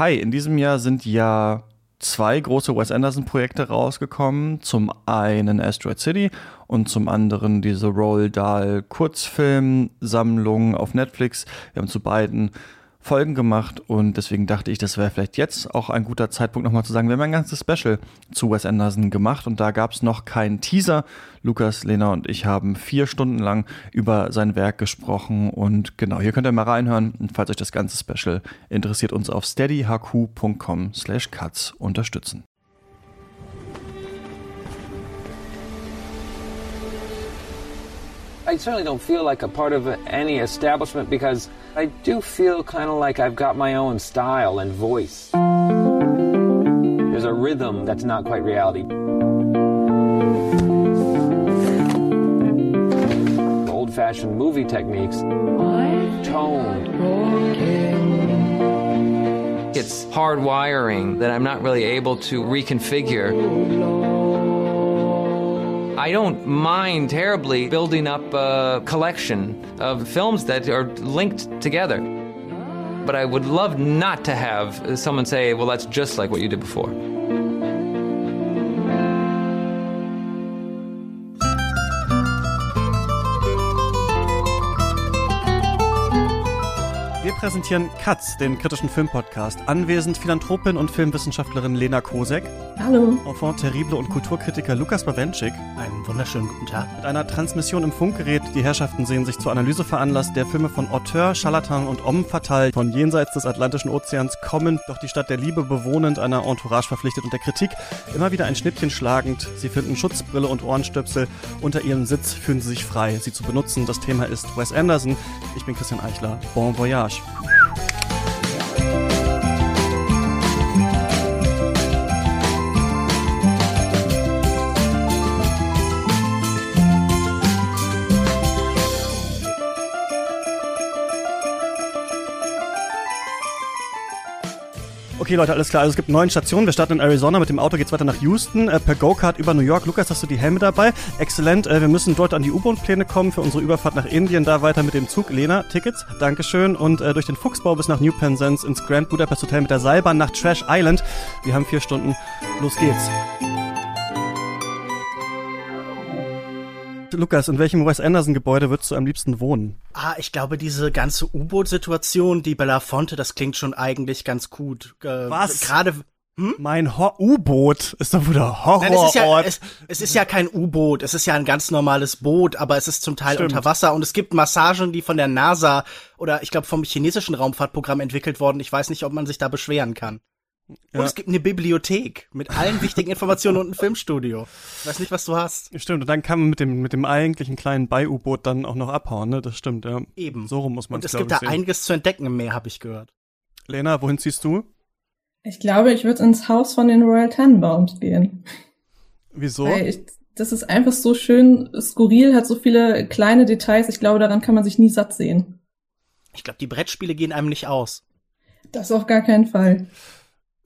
hi, in diesem Jahr sind ja zwei große Wes Anderson-Projekte rausgekommen. Zum einen Asteroid City und zum anderen diese Roald Dahl Kurzfilmsammlung auf Netflix. Wir haben zu beiden Folgen gemacht und deswegen dachte ich, das wäre vielleicht jetzt auch ein guter Zeitpunkt nochmal zu sagen, wir haben ein ganzes Special zu Wes Anderson gemacht und da gab es noch keinen Teaser. Lukas, Lena und ich haben vier Stunden lang über sein Werk gesprochen und genau, hier könnt ihr mal reinhören und falls euch das ganze Special interessiert, uns auf steadyhq.com slash cuts unterstützen. I certainly don't feel like a part of any establishment because I do feel kind of like I've got my own style and voice. There's a rhythm that's not quite reality. Old fashioned movie techniques, tone. It's hard wiring that I'm not really able to reconfigure. I don't mind terribly building up a collection of films that are linked together. But I would love not to have someone say, well, that's just like what you did before. Präsentieren Katz, den kritischen Filmpodcast. Anwesend Philanthropin und Filmwissenschaftlerin Lena Kosek. Hallo. Enfant terrible und Kulturkritiker Lukas Bawenschik. Einen wunderschönen guten Tag. Mit einer Transmission im Funkgerät. Die Herrschaften sehen sich zur Analyse veranlasst der Filme von Auteur, Charlatan und Homme Fatal von jenseits des Atlantischen Ozeans kommend, doch die Stadt der Liebe bewohnend, einer Entourage verpflichtet und der Kritik immer wieder ein Schnippchen schlagend. Sie finden Schutzbrille und Ohrenstöpsel. Unter ihrem Sitz fühlen sie sich frei, sie zu benutzen. Das Thema ist Wes Anderson. Ich bin Christian Eichler. Bon voyage. Woo! Okay, Leute, alles klar. Also es gibt neun Stationen. Wir starten in Arizona. Mit dem Auto geht's weiter nach Houston. Äh, per Go-Kart über New York. Lukas, hast du die Helme dabei? Exzellent. Äh, wir müssen dort an die U-Boot-Pläne kommen für unsere Überfahrt nach Indien. Da weiter mit dem Zug. Lena, Tickets. Dankeschön. Und äh, durch den Fuchsbau bis nach New Penzance ins Grand Budapest Hotel mit der Seilbahn nach Trash Island. Wir haben vier Stunden. Los geht's. Lukas, in welchem Wes Anderson Gebäude würdest du am liebsten wohnen? Ah, ich glaube, diese ganze U-Boot-Situation, die Belafonte, das klingt schon eigentlich ganz gut. Äh, Was? Gerade. Hm? Mein U-Boot ist doch wieder Horror. Nein, es, ist ja, es, es ist ja kein U-Boot, es ist ja ein ganz normales Boot, aber es ist zum Teil Stimmt. unter Wasser und es gibt Massagen, die von der NASA oder ich glaube vom chinesischen Raumfahrtprogramm entwickelt wurden. Ich weiß nicht, ob man sich da beschweren kann. Ja. Und es gibt eine Bibliothek mit allen wichtigen Informationen und ein Filmstudio. Ich weiß nicht, was du hast. Stimmt, und dann kann man mit dem, mit dem eigentlichen kleinen Bei-U-Boot dann auch noch abhauen, ne? Das stimmt, ja. Eben. So rum muss man Und es gibt da sehen. einiges zu entdecken im Meer, habe ich gehört. Lena, wohin ziehst du? Ich glaube, ich würde ins Haus von den Royal Tenenbaums gehen. Wieso? Weil ich, das ist einfach so schön skurril, hat so viele kleine Details. Ich glaube, daran kann man sich nie satt sehen. Ich glaube, die Brettspiele gehen einem nicht aus. Das auf gar keinen Fall.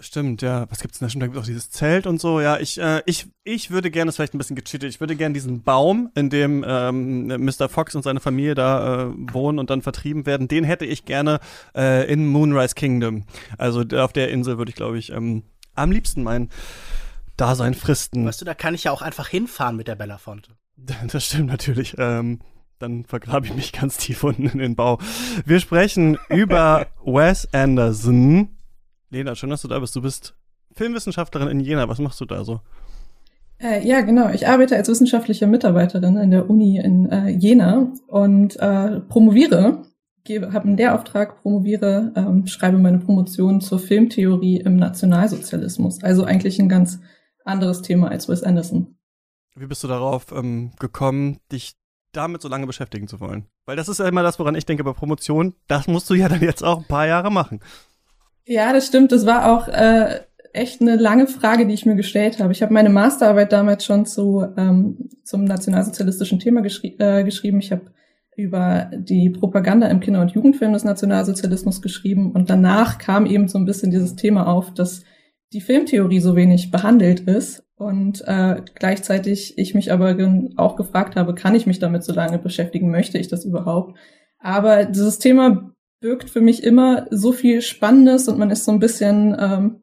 Stimmt, ja. Was gibt's denn da? Stimmt, da gibt's auch dieses Zelt und so. Ja, ich, äh, ich, ich würde gerne, das ist vielleicht ein bisschen gecheatet, ich würde gerne diesen Baum, in dem ähm, Mr. Fox und seine Familie da äh, wohnen und dann vertrieben werden, den hätte ich gerne äh, in Moonrise Kingdom. Also auf der Insel würde ich, glaube ich, ähm, am liebsten mein Dasein fristen. Weißt du, da kann ich ja auch einfach hinfahren mit der Belafonte. Das stimmt natürlich. Ähm, dann vergrabe ich mich ganz tief unten in den Bau. Wir sprechen über Wes Anderson. Lena, schön, dass du da bist. Du bist Filmwissenschaftlerin in Jena. Was machst du da so? Äh, ja, genau. Ich arbeite als wissenschaftliche Mitarbeiterin in der Uni in äh, Jena und äh, promoviere, habe einen Lehrauftrag, promoviere, ähm, schreibe meine Promotion zur Filmtheorie im Nationalsozialismus. Also eigentlich ein ganz anderes Thema als Wes Anderson. Wie bist du darauf ähm, gekommen, dich damit so lange beschäftigen zu wollen? Weil das ist ja immer das, woran ich denke bei Promotion. Das musst du ja dann jetzt auch ein paar Jahre machen. Ja, das stimmt. Das war auch äh, echt eine lange Frage, die ich mir gestellt habe. Ich habe meine Masterarbeit damals schon zu ähm, zum nationalsozialistischen Thema geschri äh, geschrieben. Ich habe über die Propaganda im Kinder- und Jugendfilm des Nationalsozialismus geschrieben und danach kam eben so ein bisschen dieses Thema auf, dass die Filmtheorie so wenig behandelt ist und äh, gleichzeitig ich mich aber auch gefragt habe, kann ich mich damit so lange beschäftigen, möchte ich das überhaupt? Aber dieses Thema birgt für mich immer so viel Spannendes und man ist so ein bisschen, ähm,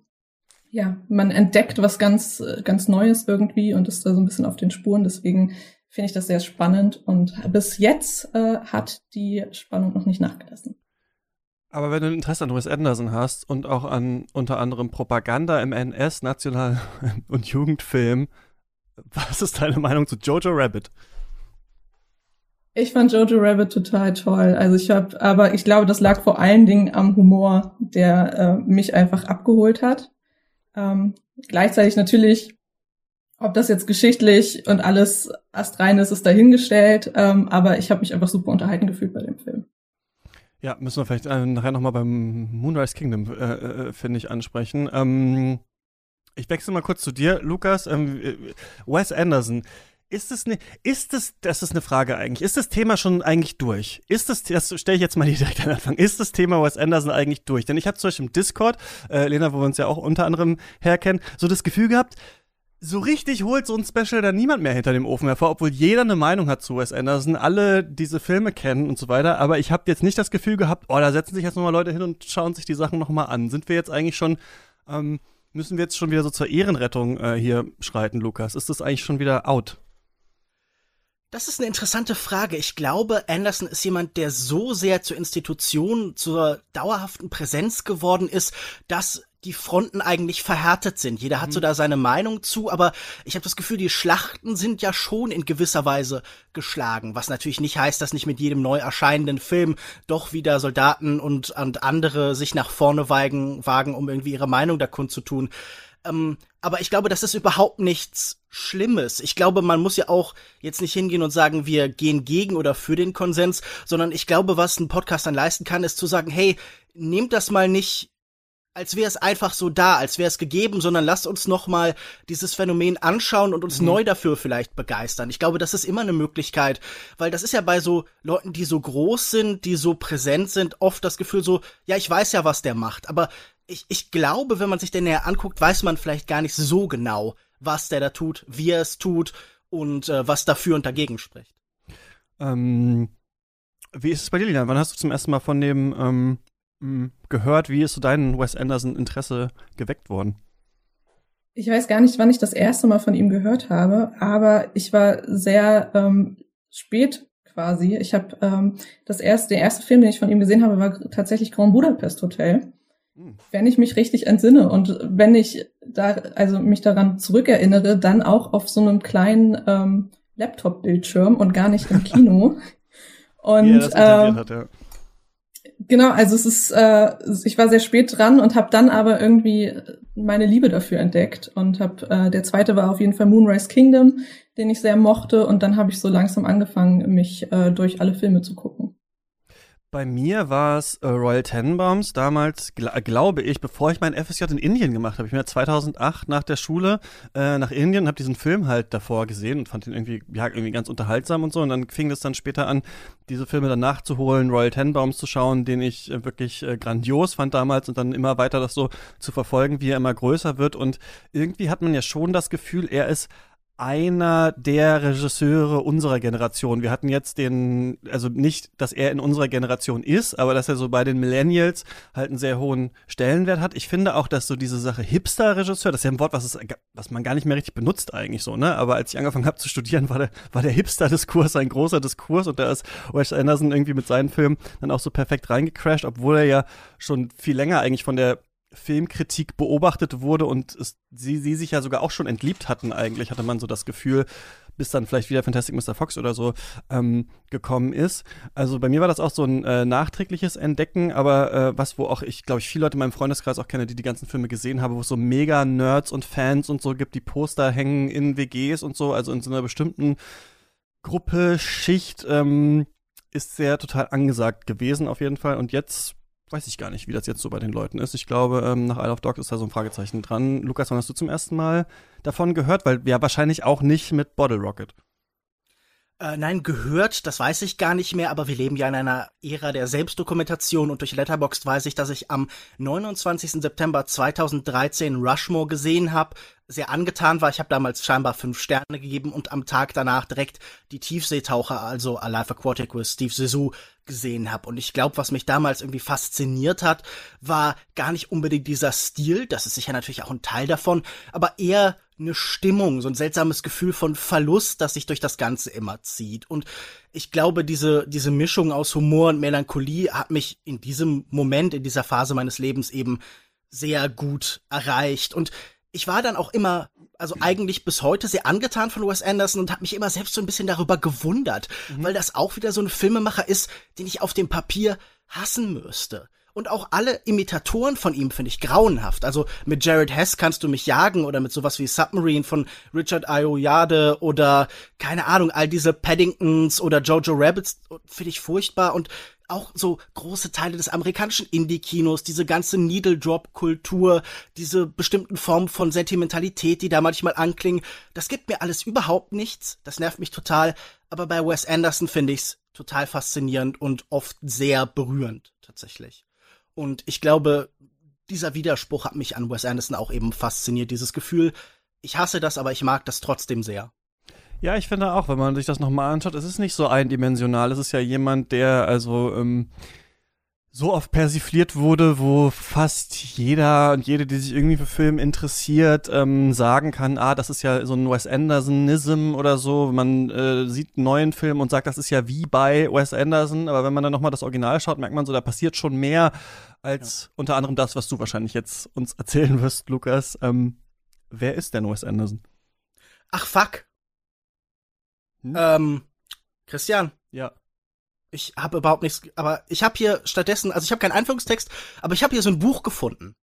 ja, man entdeckt was ganz, ganz Neues irgendwie und ist da so ein bisschen auf den Spuren. Deswegen finde ich das sehr spannend und bis jetzt äh, hat die Spannung noch nicht nachgelassen. Aber wenn du ein Interesse an Wes Anderson hast und auch an unter anderem Propaganda im NS, National- und Jugendfilm, was ist deine Meinung zu Jojo Rabbit? Ich fand Jojo Rabbit total toll. Also ich habe, aber ich glaube, das lag vor allen Dingen am Humor, der äh, mich einfach abgeholt hat. Ähm, gleichzeitig natürlich, ob das jetzt geschichtlich und alles astrein ist, ist dahingestellt. Ähm, aber ich habe mich einfach super unterhalten gefühlt bei dem Film. Ja, müssen wir vielleicht äh, nachher nochmal beim Moonrise Kingdom, äh, äh, finde ich, ansprechen. Ähm, ich wechsle mal kurz zu dir, Lukas. Ähm, äh, Wes Anderson ist es ne, ist es, das ist eine Frage eigentlich, ist das Thema schon eigentlich durch? Ist das, das stelle ich jetzt mal direkt an Anfang, ist das Thema Wes Anderson eigentlich durch? Denn ich habe zum Beispiel im Discord, äh, Lena, wo wir uns ja auch unter anderem herkennen, so das Gefühl gehabt, so richtig holt so ein Special da niemand mehr hinter dem Ofen hervor, obwohl jeder eine Meinung hat zu Wes Anderson, alle diese Filme kennen und so weiter. Aber ich habe jetzt nicht das Gefühl gehabt, oh, da setzen sich jetzt nochmal Leute hin und schauen sich die Sachen nochmal an. Sind wir jetzt eigentlich schon, ähm, müssen wir jetzt schon wieder so zur Ehrenrettung äh, hier schreiten, Lukas? Ist das eigentlich schon wieder out? Das ist eine interessante Frage. Ich glaube, Anderson ist jemand, der so sehr zur Institution, zur dauerhaften Präsenz geworden ist, dass die Fronten eigentlich verhärtet sind. Jeder hat mhm. so da seine Meinung zu, aber ich habe das Gefühl, die Schlachten sind ja schon in gewisser Weise geschlagen, was natürlich nicht heißt, dass nicht mit jedem neu erscheinenden Film doch wieder Soldaten und, und andere sich nach vorne wagen, wagen, um irgendwie ihre Meinung da kundzutun. Ähm, aber ich glaube, das ist überhaupt nichts Schlimmes. Ich glaube, man muss ja auch jetzt nicht hingehen und sagen, wir gehen gegen oder für den Konsens, sondern ich glaube, was ein Podcast dann leisten kann, ist zu sagen, hey, nehmt das mal nicht als wäre es einfach so da, als wäre es gegeben, sondern lasst uns noch mal dieses Phänomen anschauen und uns mhm. neu dafür vielleicht begeistern. Ich glaube, das ist immer eine Möglichkeit, weil das ist ja bei so Leuten, die so groß sind, die so präsent sind, oft das Gefühl so, ja, ich weiß ja, was der macht, aber ich, ich glaube, wenn man sich den näher anguckt, weiß man vielleicht gar nicht so genau, was der da tut, wie er es tut und äh, was dafür und dagegen spricht. Ähm, wie ist es bei dir, Lina? Wann hast du zum ersten Mal von dem ähm, gehört? Wie ist so dein Wes Anderson-Interesse geweckt worden? Ich weiß gar nicht, wann ich das erste Mal von ihm gehört habe, aber ich war sehr ähm, spät quasi. Ich habe ähm, das erste, der erste Film, den ich von ihm gesehen habe, war tatsächlich Grand Budapest Hotel. Wenn ich mich richtig entsinne und wenn ich da, also mich daran zurückerinnere, dann auch auf so einem kleinen ähm, Laptop-Bildschirm und gar nicht im Kino. und ja, ähm, hat, ja. genau, also es ist, äh, ich war sehr spät dran und habe dann aber irgendwie meine Liebe dafür entdeckt und habe, äh, der zweite war auf jeden Fall Moonrise Kingdom, den ich sehr mochte und dann habe ich so langsam angefangen, mich äh, durch alle Filme zu gucken. Bei mir war es äh, Royal Tenenbaums damals, gl glaube ich, bevor ich mein FSJ in Indien gemacht habe. Ich bin ja 2008 nach der Schule äh, nach Indien und habe diesen Film halt davor gesehen und fand ihn irgendwie, ja, irgendwie ganz unterhaltsam und so. Und dann fing es dann später an, diese Filme dann nachzuholen, Royal Tenenbaums zu schauen, den ich äh, wirklich äh, grandios fand damals und dann immer weiter das so zu verfolgen, wie er immer größer wird. Und irgendwie hat man ja schon das Gefühl, er ist einer der Regisseure unserer Generation. Wir hatten jetzt den, also nicht, dass er in unserer Generation ist, aber dass er so bei den Millennials halt einen sehr hohen Stellenwert hat. Ich finde auch, dass so diese Sache Hipster-Regisseur, das ist ja ein Wort, was, es, was man gar nicht mehr richtig benutzt eigentlich so, ne? Aber als ich angefangen habe zu studieren, war der, war der Hipster-Diskurs ein großer Diskurs und da ist Wes Anderson irgendwie mit seinen Filmen dann auch so perfekt reingecrashed, obwohl er ja schon viel länger eigentlich von der Filmkritik beobachtet wurde und es, sie, sie sich ja sogar auch schon entliebt hatten, eigentlich, hatte man so das Gefühl, bis dann vielleicht wieder Fantastic Mr. Fox oder so ähm, gekommen ist. Also bei mir war das auch so ein äh, nachträgliches Entdecken, aber äh, was, wo auch ich, glaube ich, viele Leute in meinem Freundeskreis auch kenne, die die ganzen Filme gesehen haben, wo es so mega Nerds und Fans und so gibt, die Poster hängen in WGs und so, also in so einer bestimmten Gruppe, Schicht, ähm, ist sehr total angesagt gewesen auf jeden Fall. Und jetzt weiß ich gar nicht, wie das jetzt so bei den Leuten ist. Ich glaube, ähm, nach Isle of Dogs ist da so ein Fragezeichen dran. Lukas, wann hast du zum ersten Mal davon gehört? Weil ja wahrscheinlich auch nicht mit Bottle Rocket. Äh, nein, gehört, das weiß ich gar nicht mehr, aber wir leben ja in einer Ära der Selbstdokumentation und durch Letterboxd weiß ich, dass ich am 29. September 2013 Rushmore gesehen habe, sehr angetan war. Ich habe damals scheinbar fünf Sterne gegeben und am Tag danach direkt die Tiefseetaucher, also Alive Aquatic with Steve Zissou, gesehen habe. Und ich glaube, was mich damals irgendwie fasziniert hat, war gar nicht unbedingt dieser Stil, das ist sicher natürlich auch ein Teil davon, aber eher eine Stimmung, so ein seltsames Gefühl von Verlust, das sich durch das Ganze immer zieht. Und ich glaube, diese, diese Mischung aus Humor und Melancholie hat mich in diesem Moment, in dieser Phase meines Lebens eben sehr gut erreicht. Und ich war dann auch immer, also eigentlich bis heute sehr angetan von Wes Anderson und habe mich immer selbst so ein bisschen darüber gewundert, mhm. weil das auch wieder so ein Filmemacher ist, den ich auf dem Papier hassen müsste. Und auch alle Imitatoren von ihm finde ich grauenhaft. Also mit Jared Hess kannst du mich jagen oder mit sowas wie Submarine von Richard Ayoade oder keine Ahnung, all diese Paddingtons oder Jojo Rabbits finde ich furchtbar und auch so große Teile des amerikanischen Indie-Kinos, diese ganze Needle-Drop-Kultur, diese bestimmten Formen von Sentimentalität, die da manchmal anklingen, das gibt mir alles überhaupt nichts. Das nervt mich total. Aber bei Wes Anderson finde ich's total faszinierend und oft sehr berührend, tatsächlich. Und ich glaube, dieser Widerspruch hat mich an Wes Anderson auch eben fasziniert, dieses Gefühl, ich hasse das, aber ich mag das trotzdem sehr. Ja, ich finde auch, wenn man sich das nochmal anschaut, es ist nicht so eindimensional. Es ist ja jemand, der also ähm, so oft persifliert wurde, wo fast jeder und jede, die sich irgendwie für Film interessiert, ähm, sagen kann, ah, das ist ja so ein Wes Andersonism oder so. Man äh, sieht einen neuen Film und sagt, das ist ja wie bei Wes Anderson, aber wenn man dann nochmal das Original schaut, merkt man so, da passiert schon mehr als ja. unter anderem das, was du wahrscheinlich jetzt uns erzählen wirst, Lukas. Ähm, wer ist denn Wes Anderson? Ach fuck, hm? Ähm, Christian. Ja. Ich habe überhaupt nichts, aber ich habe hier stattdessen, also ich habe keinen Einführungstext, aber ich habe hier so ein Buch gefunden.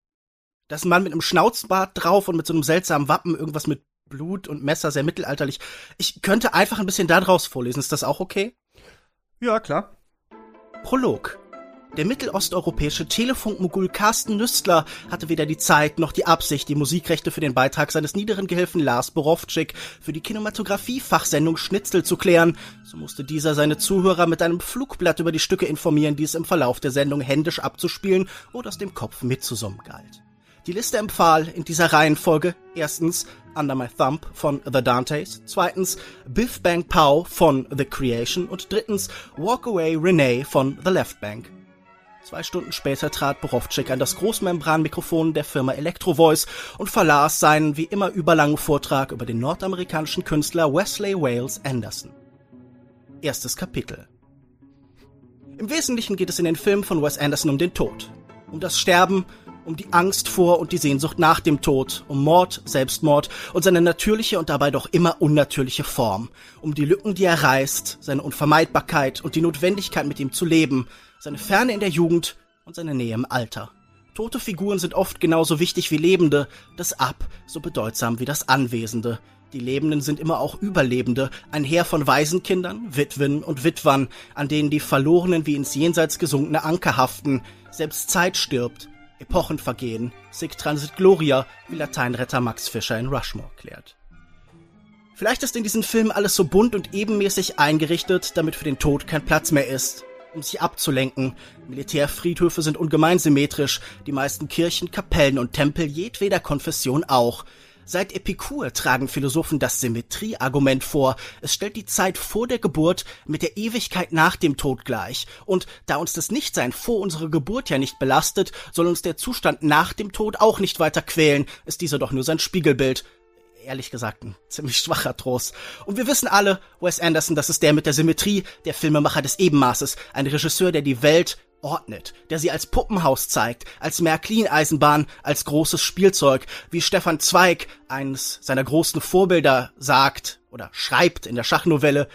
Da ist ein Mann mit einem Schnauzbart drauf und mit so einem seltsamen Wappen, irgendwas mit Blut und Messer, sehr mittelalterlich. Ich könnte einfach ein bisschen da draus vorlesen. Ist das auch okay? Ja, klar. Prolog. Der mittelosteuropäische Telefunkmogul Carsten Nüstler hatte weder die Zeit noch die Absicht, die Musikrechte für den Beitrag seines niederen Gehilfen Lars Borowczyk für die Kinematografie-Fachsendung Schnitzel zu klären. So musste dieser seine Zuhörer mit einem Flugblatt über die Stücke informieren, die es im Verlauf der Sendung händisch abzuspielen oder aus dem Kopf mitzusummen galt. Die Liste empfahl in dieser Reihenfolge erstens Under My Thumb von The Dantes, zweitens Biff Bang Pow von The Creation und drittens Walk Away Renee von The Left Bank. Zwei Stunden später trat Borowczyk an das Großmembranmikrofon der Firma Electrovoice und verlas seinen wie immer überlangen Vortrag über den nordamerikanischen Künstler Wesley Wales Anderson. Erstes Kapitel Im Wesentlichen geht es in den Filmen von Wes Anderson um den Tod, um das Sterben, um die Angst vor und die Sehnsucht nach dem Tod, um Mord, Selbstmord und seine natürliche und dabei doch immer unnatürliche Form, um die Lücken, die er reißt, seine Unvermeidbarkeit und die Notwendigkeit, mit ihm zu leben, seine Ferne in der Jugend und seine Nähe im Alter. Tote Figuren sind oft genauso wichtig wie Lebende, das Ab so bedeutsam wie das Anwesende. Die Lebenden sind immer auch Überlebende, ein Heer von Waisenkindern, Witwen und Witwern, an denen die Verlorenen wie ins Jenseits gesunkene Anker haften. Selbst Zeit stirbt, Epochen vergehen, Sic transit gloria, wie Lateinretter Max Fischer in Rushmore klärt. Vielleicht ist in diesem Film alles so bunt und ebenmäßig eingerichtet, damit für den Tod kein Platz mehr ist um sich abzulenken. Militärfriedhöfe sind ungemein symmetrisch, die meisten Kirchen, Kapellen und Tempel jedweder Konfession auch. Seit Epikur tragen Philosophen das Symmetrieargument vor. Es stellt die Zeit vor der Geburt mit der Ewigkeit nach dem Tod gleich. Und da uns das Nichtsein vor unserer Geburt ja nicht belastet, soll uns der Zustand nach dem Tod auch nicht weiter quälen, ist dieser doch nur sein Spiegelbild ehrlich gesagt ein ziemlich schwacher Trost. Und wir wissen alle, Wes Anderson, das ist der mit der Symmetrie, der Filmemacher des Ebenmaßes, ein Regisseur, der die Welt ordnet, der sie als Puppenhaus zeigt, als Märklin-Eisenbahn, als großes Spielzeug, wie Stefan Zweig, eines seiner großen Vorbilder, sagt oder schreibt in der Schachnovelle,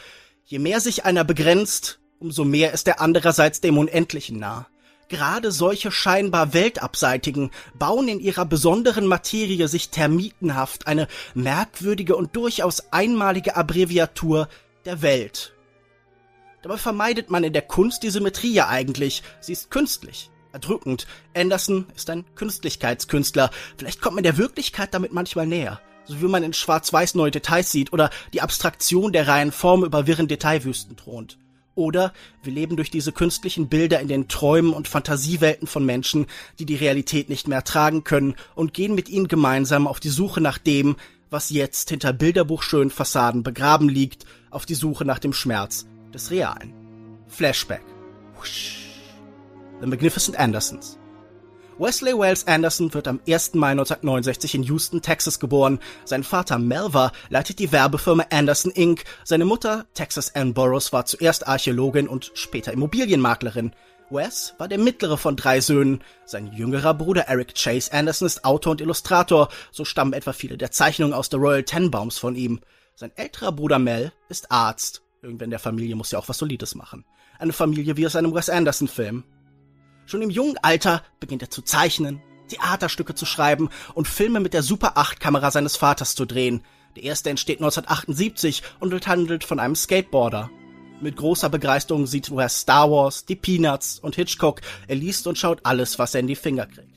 je mehr sich einer begrenzt, umso mehr ist er andererseits dem Unendlichen nah. Gerade solche scheinbar Weltabseitigen bauen in ihrer besonderen Materie sich termitenhaft eine merkwürdige und durchaus einmalige Abbreviatur der Welt. Dabei vermeidet man in der Kunst die Symmetrie ja eigentlich. Sie ist künstlich, erdrückend. Anderson ist ein Künstlichkeitskünstler. Vielleicht kommt man der Wirklichkeit damit manchmal näher. So wie man in Schwarz-Weiß neue Details sieht oder die Abstraktion der reinen Form über wirren Detailwüsten thront. Oder wir leben durch diese künstlichen Bilder in den Träumen und Fantasiewelten von Menschen, die die Realität nicht mehr ertragen können und gehen mit ihnen gemeinsam auf die Suche nach dem, was jetzt hinter bilderbuchschönen Fassaden begraben liegt, auf die Suche nach dem Schmerz des Realen. Flashback. The Magnificent Andersons. Wesley Wells Anderson wird am 1. Mai 1969 in Houston, Texas geboren. Sein Vater Melva leitet die Werbefirma Anderson Inc. Seine Mutter, Texas Ann Burroughs, war zuerst Archäologin und später Immobilienmaklerin. Wes war der mittlere von drei Söhnen. Sein jüngerer Bruder Eric Chase Anderson ist Autor und Illustrator. So stammen etwa viele der Zeichnungen aus der Royal Tenenbaums von ihm. Sein älterer Bruder Mel ist Arzt. Irgendwer in der Familie muss ja auch was Solides machen. Eine Familie wie aus einem Wes Anderson-Film. Schon im jungen Alter beginnt er zu zeichnen, Theaterstücke zu schreiben und Filme mit der Super 8 Kamera seines Vaters zu drehen. Der erste entsteht 1978 und handelt von einem Skateboarder. Mit großer Begeisterung sieht er Star Wars, die Peanuts und Hitchcock. Er liest und schaut alles, was er in die Finger kriegt.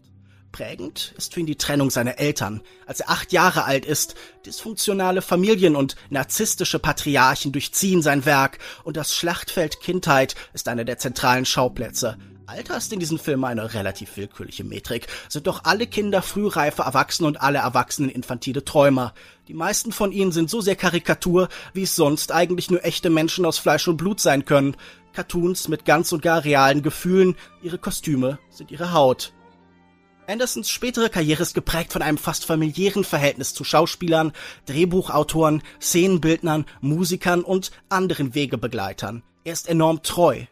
Prägend ist für ihn die Trennung seiner Eltern. Als er acht Jahre alt ist, dysfunktionale Familien und narzisstische Patriarchen durchziehen sein Werk und das Schlachtfeld Kindheit ist einer der zentralen Schauplätze. Alter ist in diesem Film eine relativ willkürliche Metrik. Sind doch alle Kinder frühreife Erwachsene und alle Erwachsenen infantile Träumer. Die meisten von ihnen sind so sehr Karikatur, wie es sonst eigentlich nur echte Menschen aus Fleisch und Blut sein können. Cartoons mit ganz und gar realen Gefühlen, ihre Kostüme sind ihre Haut. Andersons spätere Karriere ist geprägt von einem fast familiären Verhältnis zu Schauspielern, Drehbuchautoren, Szenenbildnern, Musikern und anderen Wegebegleitern. Er ist enorm treu,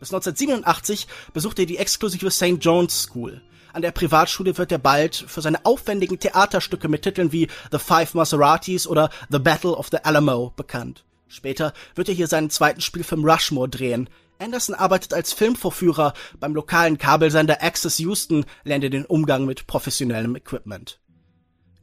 bis 1987 besuchte er die exklusive St. John's School. An der Privatschule wird er bald für seine aufwendigen Theaterstücke mit Titeln wie The Five Maseratis oder The Battle of the Alamo bekannt. Später wird er hier seinen zweiten Spielfilm Rushmore drehen. Anderson arbeitet als Filmvorführer beim lokalen Kabelsender Access Houston, lernt er den Umgang mit professionellem Equipment.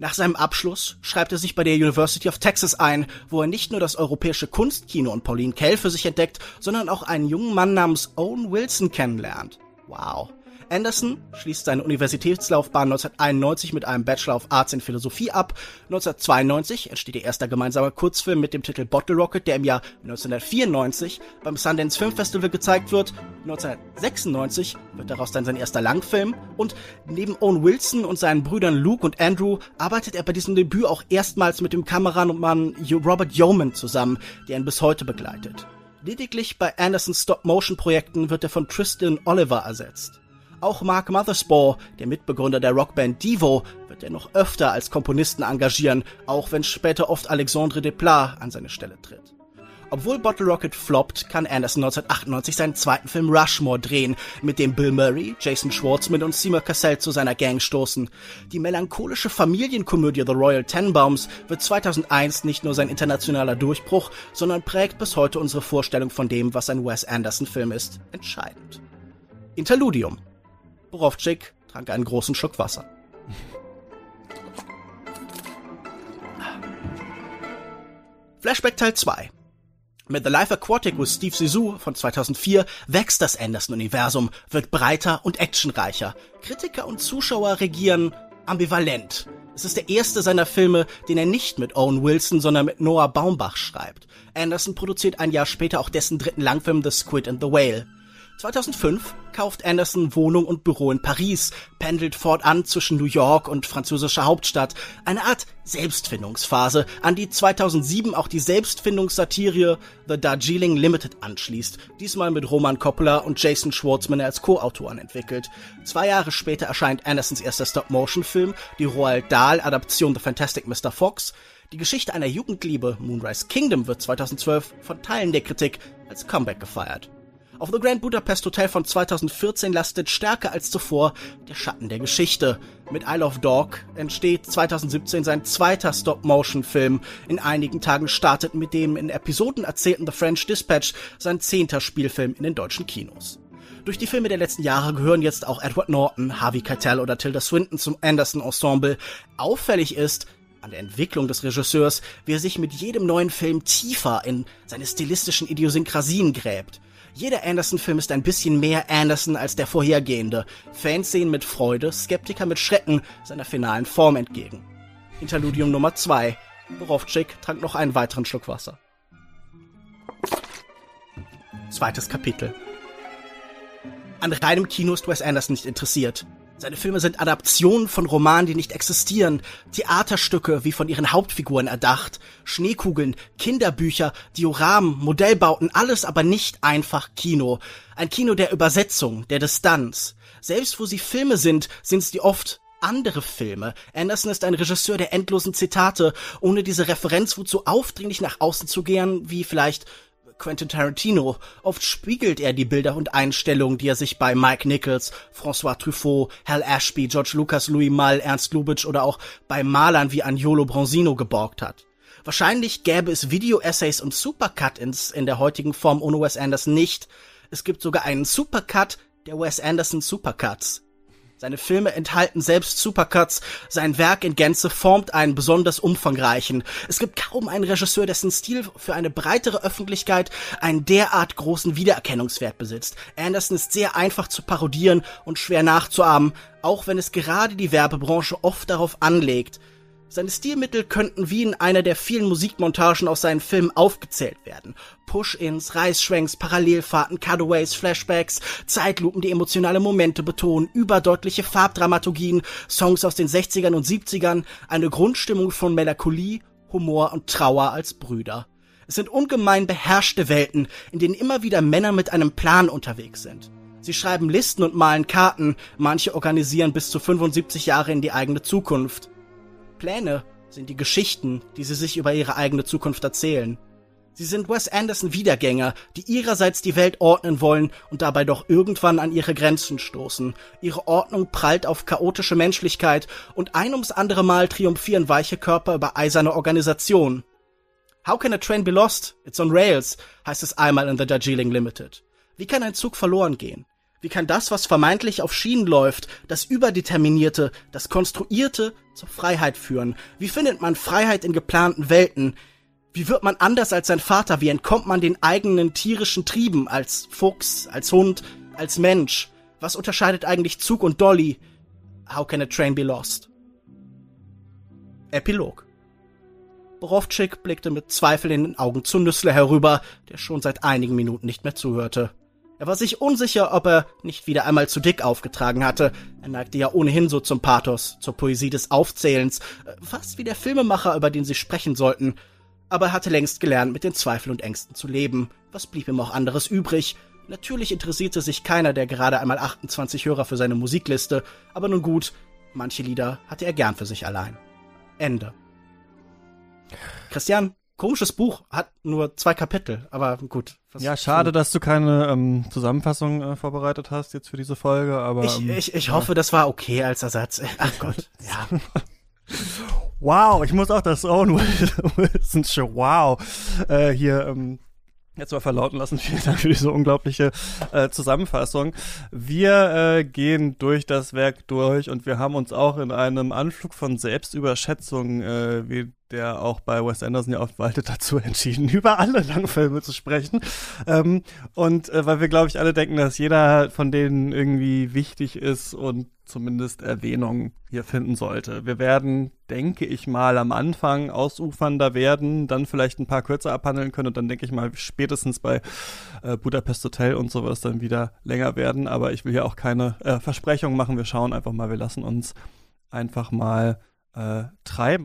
Nach seinem Abschluss schreibt er sich bei der University of Texas ein, wo er nicht nur das europäische Kunstkino und Pauline Kael für sich entdeckt, sondern auch einen jungen Mann namens Owen Wilson kennenlernt. Wow. Anderson schließt seine Universitätslaufbahn 1991 mit einem Bachelor of Arts in Philosophie ab. 1992 entsteht ihr erster gemeinsamer Kurzfilm mit dem Titel Bottle Rocket, der im Jahr 1994 beim Sundance Film Festival gezeigt wird. 1996 wird daraus dann sein erster Langfilm und neben Owen Wilson und seinen Brüdern Luke und Andrew arbeitet er bei diesem Debüt auch erstmals mit dem Kameramann Robert Yeoman zusammen, der ihn bis heute begleitet. Lediglich bei Andersons Stop-Motion-Projekten wird er von Tristan Oliver ersetzt. Auch Mark Mothersbaugh, der Mitbegründer der Rockband Devo, wird er noch öfter als Komponisten engagieren, auch wenn später oft Alexandre Desplat an seine Stelle tritt. Obwohl Bottle Rocket floppt, kann Anderson 1998 seinen zweiten Film Rushmore drehen, mit dem Bill Murray, Jason Schwartzman und Seymour Cassell zu seiner Gang stoßen. Die melancholische Familienkomödie The Royal Tenenbaums wird 2001 nicht nur sein internationaler Durchbruch, sondern prägt bis heute unsere Vorstellung von dem, was ein Wes Anderson-Film ist, entscheidend. Interludium Borowczyk trank einen großen Schluck Wasser. Flashback Teil 2 mit The Life Aquatic with Steve Zissou von 2004 wächst das Anderson-Universum, wird breiter und actionreicher. Kritiker und Zuschauer regieren ambivalent. Es ist der erste seiner Filme, den er nicht mit Owen Wilson, sondern mit Noah Baumbach schreibt. Anderson produziert ein Jahr später auch dessen dritten Langfilm The Squid and the Whale. 2005 kauft Anderson Wohnung und Büro in Paris, pendelt fortan zwischen New York und französischer Hauptstadt. Eine Art Selbstfindungsphase, an die 2007 auch die Selbstfindungssatire The Darjeeling Limited anschließt, diesmal mit Roman Coppola und Jason Schwartzman als Co-Autoren entwickelt. Zwei Jahre später erscheint Andersons erster Stop-Motion-Film, die Roald Dahl-Adaption The Fantastic Mr. Fox. Die Geschichte einer Jugendliebe, Moonrise Kingdom, wird 2012 von Teilen der Kritik als Comeback gefeiert. Auf The Grand Budapest Hotel von 2014 lastet stärker als zuvor der Schatten der Geschichte. Mit Isle of Dog entsteht 2017 sein zweiter Stop-Motion-Film. In einigen Tagen startet mit dem in Episoden erzählten The French Dispatch sein zehnter Spielfilm in den deutschen Kinos. Durch die Filme der letzten Jahre gehören jetzt auch Edward Norton, Harvey Keitel oder Tilda Swinton zum Anderson-Ensemble. Auffällig ist, an der Entwicklung des Regisseurs, wie er sich mit jedem neuen Film tiefer in seine stilistischen Idiosynkrasien gräbt. Jeder Anderson-Film ist ein bisschen mehr Anderson als der vorhergehende. Fans sehen mit Freude, Skeptiker mit Schrecken seiner finalen Form entgegen. Interludium Nummer 2. Borowczyk trank noch einen weiteren Schluck Wasser. Zweites Kapitel. An reinem Kino ist Wes Anderson nicht interessiert. Seine Filme sind Adaptionen von Romanen, die nicht existieren, Theaterstücke wie von ihren Hauptfiguren erdacht, Schneekugeln, Kinderbücher, Dioramen, Modellbauten, alles aber nicht einfach Kino. Ein Kino der Übersetzung, der Distanz. Selbst wo sie Filme sind, sind sie oft andere Filme. Anderson ist ein Regisseur der endlosen Zitate, ohne diese Referenzwut so aufdringlich nach außen zu gehen, wie vielleicht Quentin Tarantino. Oft spiegelt er die Bilder und Einstellungen, die er sich bei Mike Nichols, François Truffaut, Hal Ashby, George Lucas, Louis Malle, Ernst Lubitsch oder auch bei Malern wie Agnolo Bronzino geborgt hat. Wahrscheinlich gäbe es Video-Essays und Supercut-Ins in der heutigen Form ohne Wes Anderson nicht. Es gibt sogar einen Supercut der Wes Anderson Supercuts. Seine Filme enthalten selbst Supercuts, sein Werk in Gänze formt einen besonders umfangreichen. Es gibt kaum einen Regisseur, dessen Stil für eine breitere Öffentlichkeit einen derart großen Wiedererkennungswert besitzt. Anderson ist sehr einfach zu parodieren und schwer nachzuahmen, auch wenn es gerade die Werbebranche oft darauf anlegt, seine Stilmittel könnten wie in einer der vielen Musikmontagen aus seinen Filmen aufgezählt werden. Push-ins, Reißschwenks, Parallelfahrten, Cutaways, Flashbacks, Zeitlupen, die emotionale Momente betonen, überdeutliche Farbdramaturgien, Songs aus den 60ern und 70ern, eine Grundstimmung von Melancholie, Humor und Trauer als Brüder. Es sind ungemein beherrschte Welten, in denen immer wieder Männer mit einem Plan unterwegs sind. Sie schreiben Listen und malen Karten, manche organisieren bis zu 75 Jahre in die eigene Zukunft. Pläne sind die Geschichten, die sie sich über ihre eigene Zukunft erzählen. Sie sind Wes Anderson Wiedergänger, die ihrerseits die Welt ordnen wollen und dabei doch irgendwann an ihre Grenzen stoßen. Ihre Ordnung prallt auf chaotische Menschlichkeit und ein ums andere Mal triumphieren weiche Körper über eiserne Organisation. How can a train be lost? It's on rails, heißt es einmal in The Darjeeling Limited. Wie kann ein Zug verloren gehen? Wie kann das, was vermeintlich auf Schienen läuft, das Überdeterminierte, das Konstruierte zur Freiheit führen? Wie findet man Freiheit in geplanten Welten? Wie wird man anders als sein Vater? Wie entkommt man den eigenen tierischen Trieben als Fuchs, als Hund, als Mensch? Was unterscheidet eigentlich Zug und Dolly? How can a train be lost? Epilog. Borowczyk blickte mit Zweifel in den Augen zu Nüssler herüber, der schon seit einigen Minuten nicht mehr zuhörte. Er war sich unsicher, ob er nicht wieder einmal zu dick aufgetragen hatte. Er neigte ja ohnehin so zum Pathos, zur Poesie des Aufzählens, äh, fast wie der Filmemacher, über den sie sprechen sollten. Aber er hatte längst gelernt, mit den Zweifeln und Ängsten zu leben. Was blieb ihm auch anderes übrig? Natürlich interessierte sich keiner der gerade einmal 28 Hörer für seine Musikliste, aber nun gut, manche Lieder hatte er gern für sich allein. Ende. Christian, komisches Buch, hat nur zwei Kapitel, aber gut. ja, schade, dass du keine ähm, Zusammenfassung äh, vorbereitet hast jetzt für diese Folge, aber. Ich, ähm, ich, ich ja. hoffe, das war okay als Ersatz. Ach Gott, ja. wow, ich muss auch das Owen Wilson Show, wow, äh, hier ähm, jetzt mal verlauten lassen. Vielen Dank für diese unglaubliche äh, Zusammenfassung. Wir äh, gehen durch das Werk durch und wir haben uns auch in einem Anflug von Selbstüberschätzung, äh, wie der auch bei Wes Anderson ja oft waltet, dazu entschieden, über alle Langfilme zu sprechen. Ähm, und äh, weil wir, glaube ich, alle denken, dass jeder von denen irgendwie wichtig ist und zumindest Erwähnung hier finden sollte. Wir werden, denke ich mal, am Anfang ausufernder werden, dann vielleicht ein paar kürzer abhandeln können und dann denke ich mal spätestens bei äh, Budapest Hotel und sowas dann wieder länger werden. Aber ich will hier auch keine äh, Versprechungen machen. Wir schauen einfach mal, wir lassen uns einfach mal äh, treiben.